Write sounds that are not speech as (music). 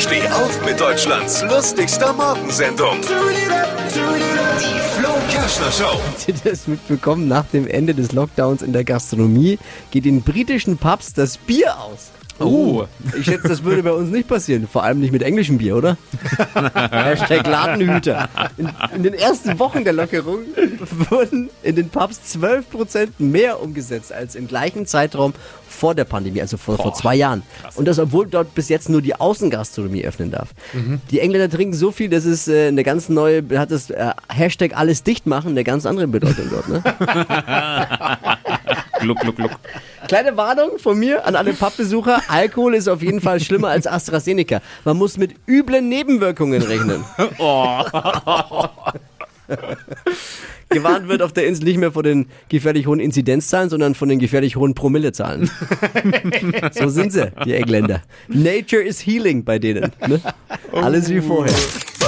Steh auf mit Deutschlands lustigster Morgensendung. Die Flo Kerschner Show. Habt ihr das mitbekommen? Nach dem Ende des Lockdowns in der Gastronomie geht in britischen Pubs das Bier aus. Oh. Ich schätze, das würde bei uns nicht passieren. Vor allem nicht mit englischem Bier, oder? (laughs) Hashtag Ladenhüter. In, in den ersten Wochen der Lockerung wurden in den Pubs 12% mehr umgesetzt als im gleichen Zeitraum vor der Pandemie, also vor, vor zwei Jahren. Und das, obwohl dort bis jetzt nur die Außengastronomie öffnen darf. Die Engländer trinken so viel, dass es äh, eine ganz neue, hat das äh, Hashtag alles dicht machen, eine ganz andere Bedeutung dort. Ne? (laughs) Gluck, gluck, gluck. Kleine Warnung von mir an alle Pappbesucher. Alkohol ist auf jeden Fall schlimmer als AstraZeneca. Man muss mit üblen Nebenwirkungen rechnen. (laughs) (laughs) Gewarnt wird auf der Insel nicht mehr von den gefährlich hohen Inzidenzzahlen, sondern von den gefährlich hohen Promillezahlen. (laughs) so sind sie, die Engländer. Nature is healing bei denen. Ne? Alles wie vorher.